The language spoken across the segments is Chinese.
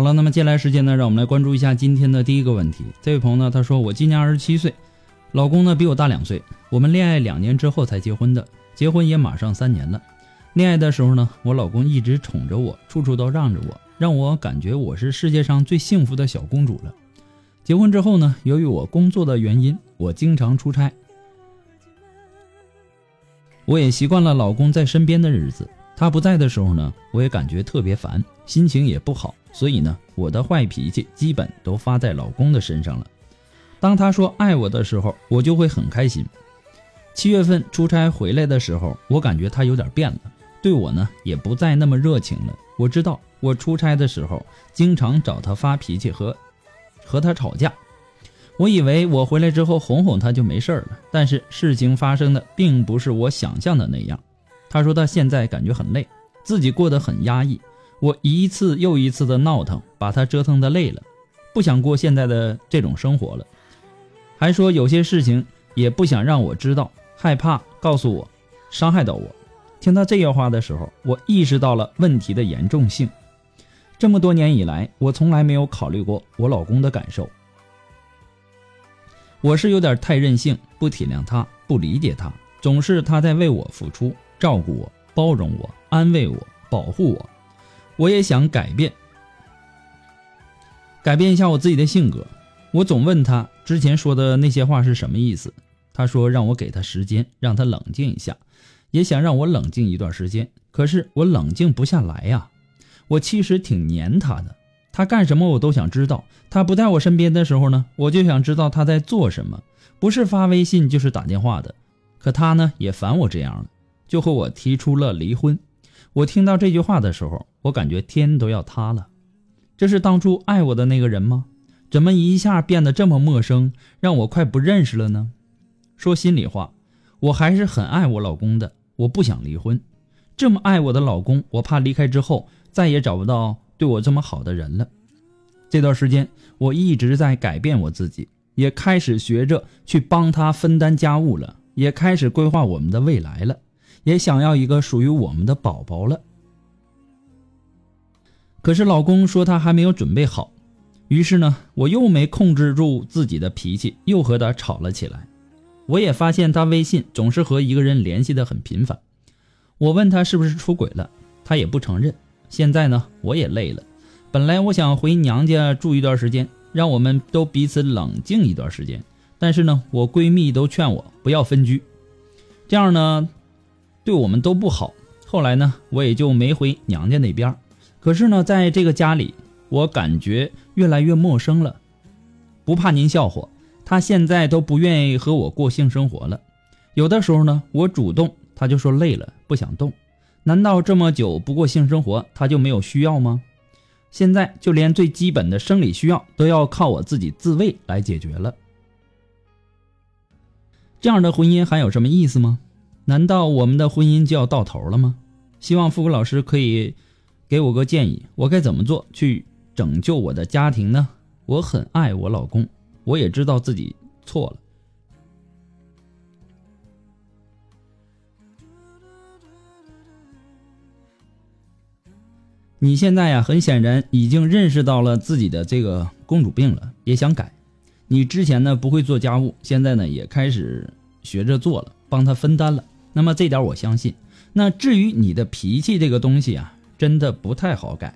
好了，那么接下来时间呢，让我们来关注一下今天的第一个问题。这位朋友呢，他说我今年二十七岁，老公呢比我大两岁，我们恋爱两年之后才结婚的，结婚也马上三年了。恋爱的时候呢，我老公一直宠着我，处处都让着我，让我感觉我是世界上最幸福的小公主了。结婚之后呢，由于我工作的原因，我经常出差，我也习惯了老公在身边的日子。他不在的时候呢，我也感觉特别烦，心情也不好。所以呢，我的坏脾气基本都发在老公的身上了。当他说爱我的时候，我就会很开心。七月份出差回来的时候，我感觉他有点变了，对我呢也不再那么热情了。我知道我出差的时候经常找他发脾气和和他吵架，我以为我回来之后哄哄他就没事了，但是事情发生的并不是我想象的那样。他说他现在感觉很累，自己过得很压抑。我一次又一次的闹腾，把他折腾的累了，不想过现在的这种生活了，还说有些事情也不想让我知道，害怕告诉我，伤害到我。听到这些话的时候，我意识到了问题的严重性。这么多年以来，我从来没有考虑过我老公的感受，我是有点太任性，不体谅他，不理解他，总是他在为我付出，照顾我，包容我，安慰我，保护我。我也想改变，改变一下我自己的性格。我总问他之前说的那些话是什么意思。他说让我给他时间，让他冷静一下，也想让我冷静一段时间。可是我冷静不下来呀。我其实挺黏他的，他干什么我都想知道。他不在我身边的时候呢，我就想知道他在做什么，不是发微信就是打电话的。可他呢也烦我这样了，就和我提出了离婚。我听到这句话的时候，我感觉天都要塌了。这是当初爱我的那个人吗？怎么一下变得这么陌生，让我快不认识了呢？说心里话，我还是很爱我老公的，我不想离婚。这么爱我的老公，我怕离开之后再也找不到对我这么好的人了。这段时间，我一直在改变我自己，也开始学着去帮他分担家务了，也开始规划我们的未来了。也想要一个属于我们的宝宝了，可是老公说他还没有准备好，于是呢，我又没控制住自己的脾气，又和他吵了起来。我也发现他微信总是和一个人联系的很频繁，我问他是不是出轨了，他也不承认。现在呢，我也累了，本来我想回娘家住一段时间，让我们都彼此冷静一段时间，但是呢，我闺蜜都劝我不要分居，这样呢。对我们都不好，后来呢，我也就没回娘家那边。可是呢，在这个家里，我感觉越来越陌生了。不怕您笑话，他现在都不愿意和我过性生活了。有的时候呢，我主动，他就说累了，不想动。难道这么久不过性生活，他就没有需要吗？现在就连最基本的生理需要都要靠我自己自慰来解决了。这样的婚姻还有什么意思吗？难道我们的婚姻就要到头了吗？希望富贵老师可以给我个建议，我该怎么做去拯救我的家庭呢？我很爱我老公，我也知道自己错了。你现在呀，很显然已经认识到了自己的这个公主病了，也想改。你之前呢不会做家务，现在呢也开始学着做了，帮他分担了。那么这点我相信。那至于你的脾气这个东西啊，真的不太好改，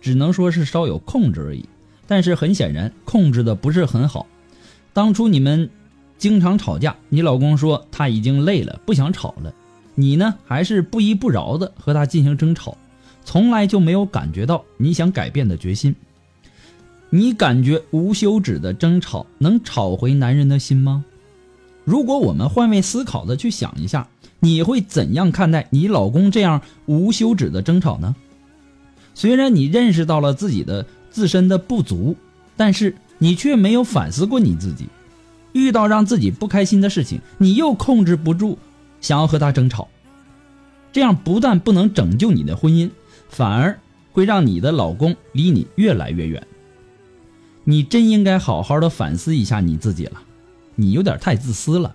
只能说是稍有控制而已。但是很显然，控制的不是很好。当初你们经常吵架，你老公说他已经累了，不想吵了，你呢还是不依不饶的和他进行争吵。从来就没有感觉到你想改变的决心。你感觉无休止的争吵能吵回男人的心吗？如果我们换位思考的去想一下，你会怎样看待你老公这样无休止的争吵呢？虽然你认识到了自己的自身的不足，但是你却没有反思过你自己。遇到让自己不开心的事情，你又控制不住想要和他争吵，这样不但不能拯救你的婚姻。反而会让你的老公离你越来越远。你真应该好好的反思一下你自己了，你有点太自私了。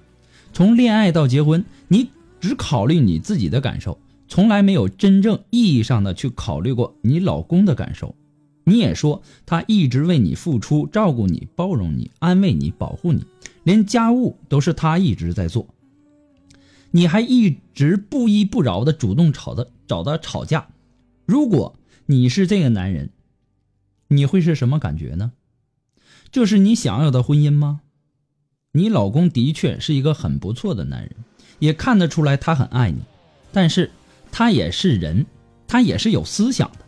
从恋爱到结婚，你只考虑你自己的感受，从来没有真正意义上的去考虑过你老公的感受。你也说他一直为你付出，照顾你，包容你，安慰你，保护你，连家务都是他一直在做。你还一直不依不饶的主动吵的找他吵架。如果你是这个男人，你会是什么感觉呢？这是你想要的婚姻吗？你老公的确是一个很不错的男人，也看得出来他很爱你，但是他也是人，他也是有思想的。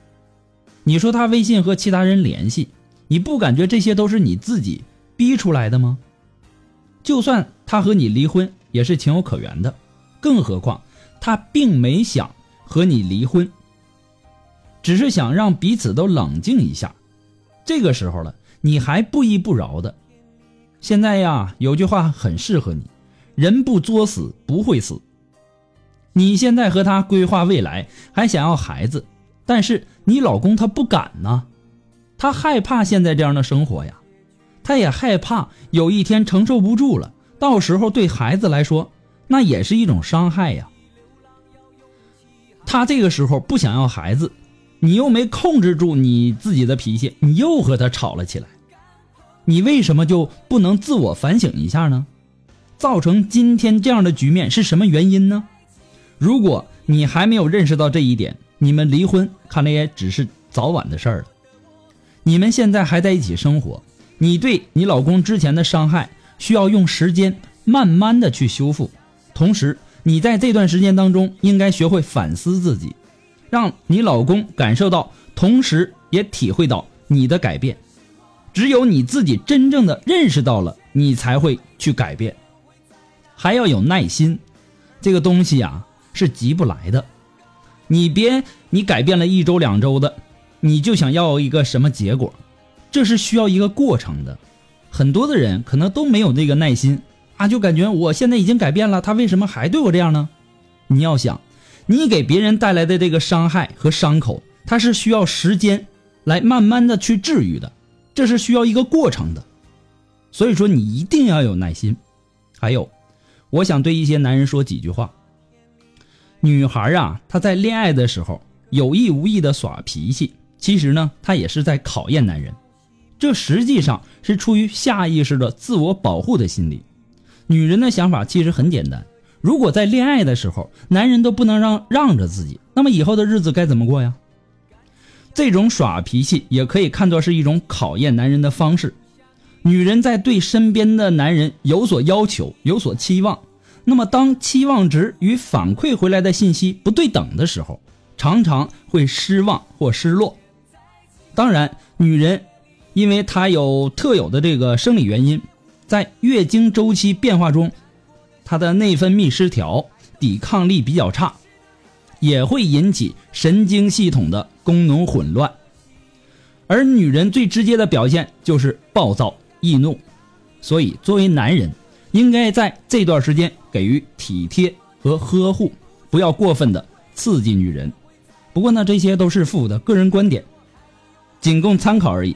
你说他微信和其他人联系，你不感觉这些都是你自己逼出来的吗？就算他和你离婚，也是情有可原的，更何况他并没想和你离婚。只是想让彼此都冷静一下，这个时候了，你还不依不饶的。现在呀，有句话很适合你：人不作死不会死。你现在和他规划未来，还想要孩子，但是你老公他不敢呢，他害怕现在这样的生活呀，他也害怕有一天承受不住了，到时候对孩子来说，那也是一种伤害呀。他这个时候不想要孩子。你又没控制住你自己的脾气，你又和他吵了起来。你为什么就不能自我反省一下呢？造成今天这样的局面是什么原因呢？如果你还没有认识到这一点，你们离婚看来也只是早晚的事儿了。你们现在还在一起生活，你对你老公之前的伤害需要用时间慢慢的去修复。同时，你在这段时间当中应该学会反思自己。让你老公感受到，同时也体会到你的改变。只有你自己真正的认识到了，你才会去改变。还要有耐心，这个东西啊是急不来的。你别你改变了一周两周的，你就想要一个什么结果？这是需要一个过程的。很多的人可能都没有那个耐心啊，就感觉我现在已经改变了，他为什么还对我这样呢？你要想。你给别人带来的这个伤害和伤口，它是需要时间来慢慢的去治愈的，这是需要一个过程的。所以说，你一定要有耐心。还有，我想对一些男人说几句话。女孩啊，她在恋爱的时候有意无意的耍脾气，其实呢，她也是在考验男人。这实际上是出于下意识的自我保护的心理。女人的想法其实很简单。如果在恋爱的时候，男人都不能让让着自己，那么以后的日子该怎么过呀？这种耍脾气也可以看作是一种考验男人的方式。女人在对身边的男人有所要求、有所期望，那么当期望值与反馈回来的信息不对等的时候，常常会失望或失落。当然，女人因为她有特有的这个生理原因，在月经周期变化中。她的内分泌失调，抵抗力比较差，也会引起神经系统的功能混乱。而女人最直接的表现就是暴躁易怒，所以作为男人，应该在这段时间给予体贴和呵护，不要过分的刺激女人。不过呢，这些都是父母的个人观点，仅供参考而已。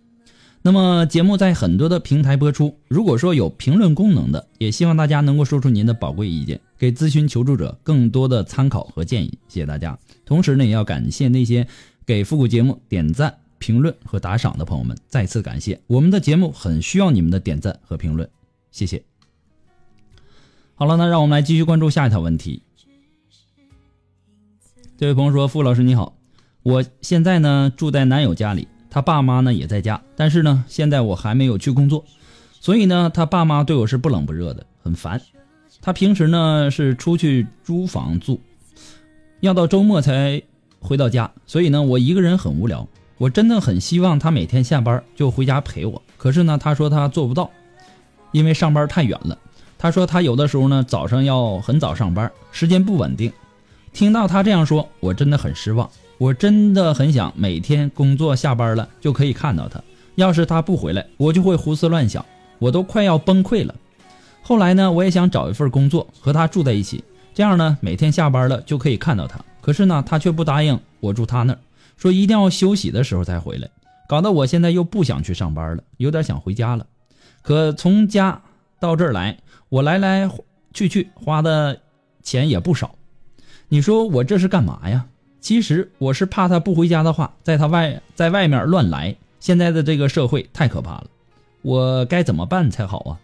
那么节目在很多的平台播出，如果说有评论功能的，也希望大家能够说出您的宝贵意见，给咨询求助者更多的参考和建议。谢谢大家。同时呢，也要感谢那些给复古节目点赞、评论和打赏的朋友们，再次感谢。我们的节目很需要你们的点赞和评论，谢谢。好了，那让我们来继续关注下一条问题。这位朋友说：“傅老师你好，我现在呢住在男友家里。”他爸妈呢也在家，但是呢，现在我还没有去工作，所以呢，他爸妈对我是不冷不热的，很烦。他平时呢是出去租房住，要到周末才回到家，所以呢，我一个人很无聊。我真的很希望他每天下班就回家陪我，可是呢，他说他做不到，因为上班太远了。他说他有的时候呢早上要很早上班，时间不稳定。听到他这样说，我真的很失望。我真的很想每天工作下班了就可以看到他。要是他不回来，我就会胡思乱想，我都快要崩溃了。后来呢，我也想找一份工作和他住在一起，这样呢，每天下班了就可以看到他。可是呢，他却不答应我住他那儿，说一定要休息的时候才回来，搞得我现在又不想去上班了，有点想回家了。可从家到这儿来，我来来去去花的钱也不少，你说我这是干嘛呀？其实我是怕他不回家的话，在他外在外面乱来。现在的这个社会太可怕了，我该怎么办才好啊？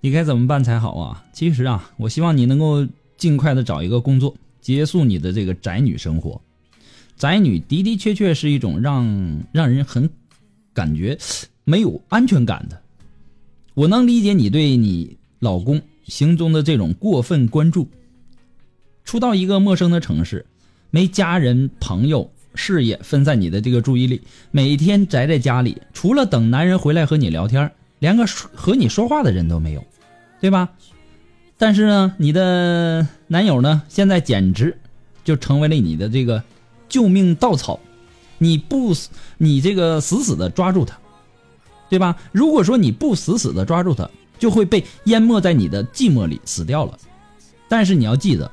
你该怎么办才好啊？其实啊，我希望你能够尽快的找一个工作，结束你的这个宅女生活。宅女的的确确是一种让让人很感觉没有安全感的。我能理解你对你老公行踪的这种过分关注。初到一个陌生的城市，没家人、朋友、事业分散你的这个注意力，每天宅在家里，除了等男人回来和你聊天，连个和你说话的人都没有，对吧？但是呢，你的男友呢，现在简直就成为了你的这个救命稻草，你不死，你这个死死的抓住他，对吧？如果说你不死死的抓住他，就会被淹没在你的寂寞里死掉了。但是你要记得。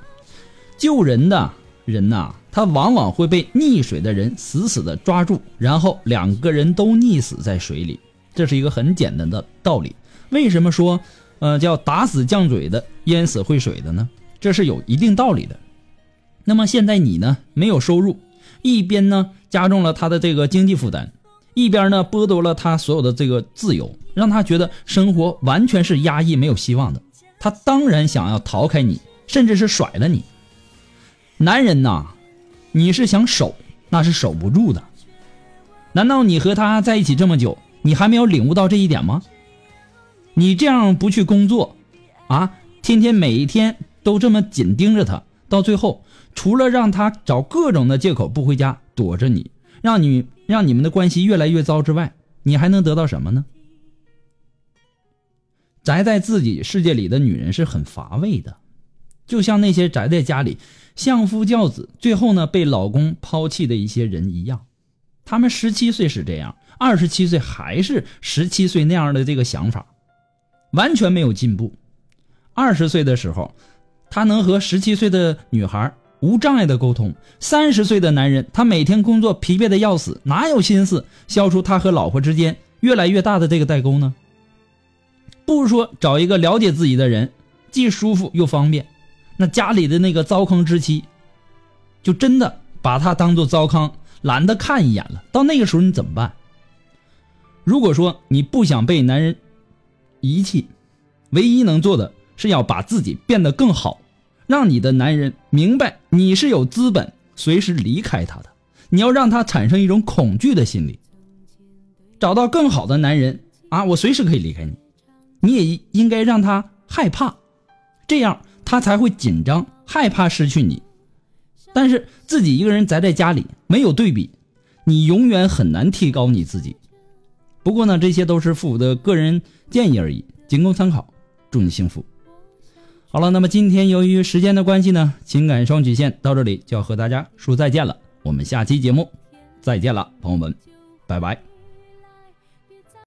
救人的人呐，他往往会被溺水的人死死的抓住，然后两个人都溺死在水里。这是一个很简单的道理。为什么说，呃，叫打死犟嘴的，淹死会水的呢？这是有一定道理的。那么现在你呢，没有收入，一边呢加重了他的这个经济负担，一边呢剥夺了他所有的这个自由，让他觉得生活完全是压抑、没有希望的。他当然想要逃开你，甚至是甩了你。男人呐，你是想守，那是守不住的。难道你和他在一起这么久，你还没有领悟到这一点吗？你这样不去工作，啊，天天每一天都这么紧盯着他，到最后除了让他找各种的借口不回家，躲着你，让你让你们的关系越来越糟之外，你还能得到什么呢？宅在自己世界里的女人是很乏味的。就像那些宅在家里相夫教子，最后呢被老公抛弃的一些人一样。他们十七岁是这样，二十七岁还是十七岁那样的这个想法，完全没有进步。二十岁的时候，他能和十七岁的女孩无障碍的沟通；三十岁的男人，他每天工作疲惫的要死，哪有心思消除他和老婆之间越来越大的这个代沟呢？不如说找一个了解自己的人，既舒服又方便。那家里的那个糟糠之妻，就真的把他当做糟糠，懒得看一眼了。到那个时候你怎么办？如果说你不想被男人遗弃，唯一能做的是要把自己变得更好，让你的男人明白你是有资本随时离开他的。你要让他产生一种恐惧的心理，找到更好的男人啊，我随时可以离开你。你也应该让他害怕，这样他才会紧张，害怕失去你。但是自己一个人宅在家里，没有对比，你永远很难提高你自己。不过呢，这些都是父母的个人建议而已，仅供参考。祝你幸福。好了，那么今天由于时间的关系呢，情感双曲线到这里就要和大家说再见了。我们下期节目再见了，朋友们，拜拜。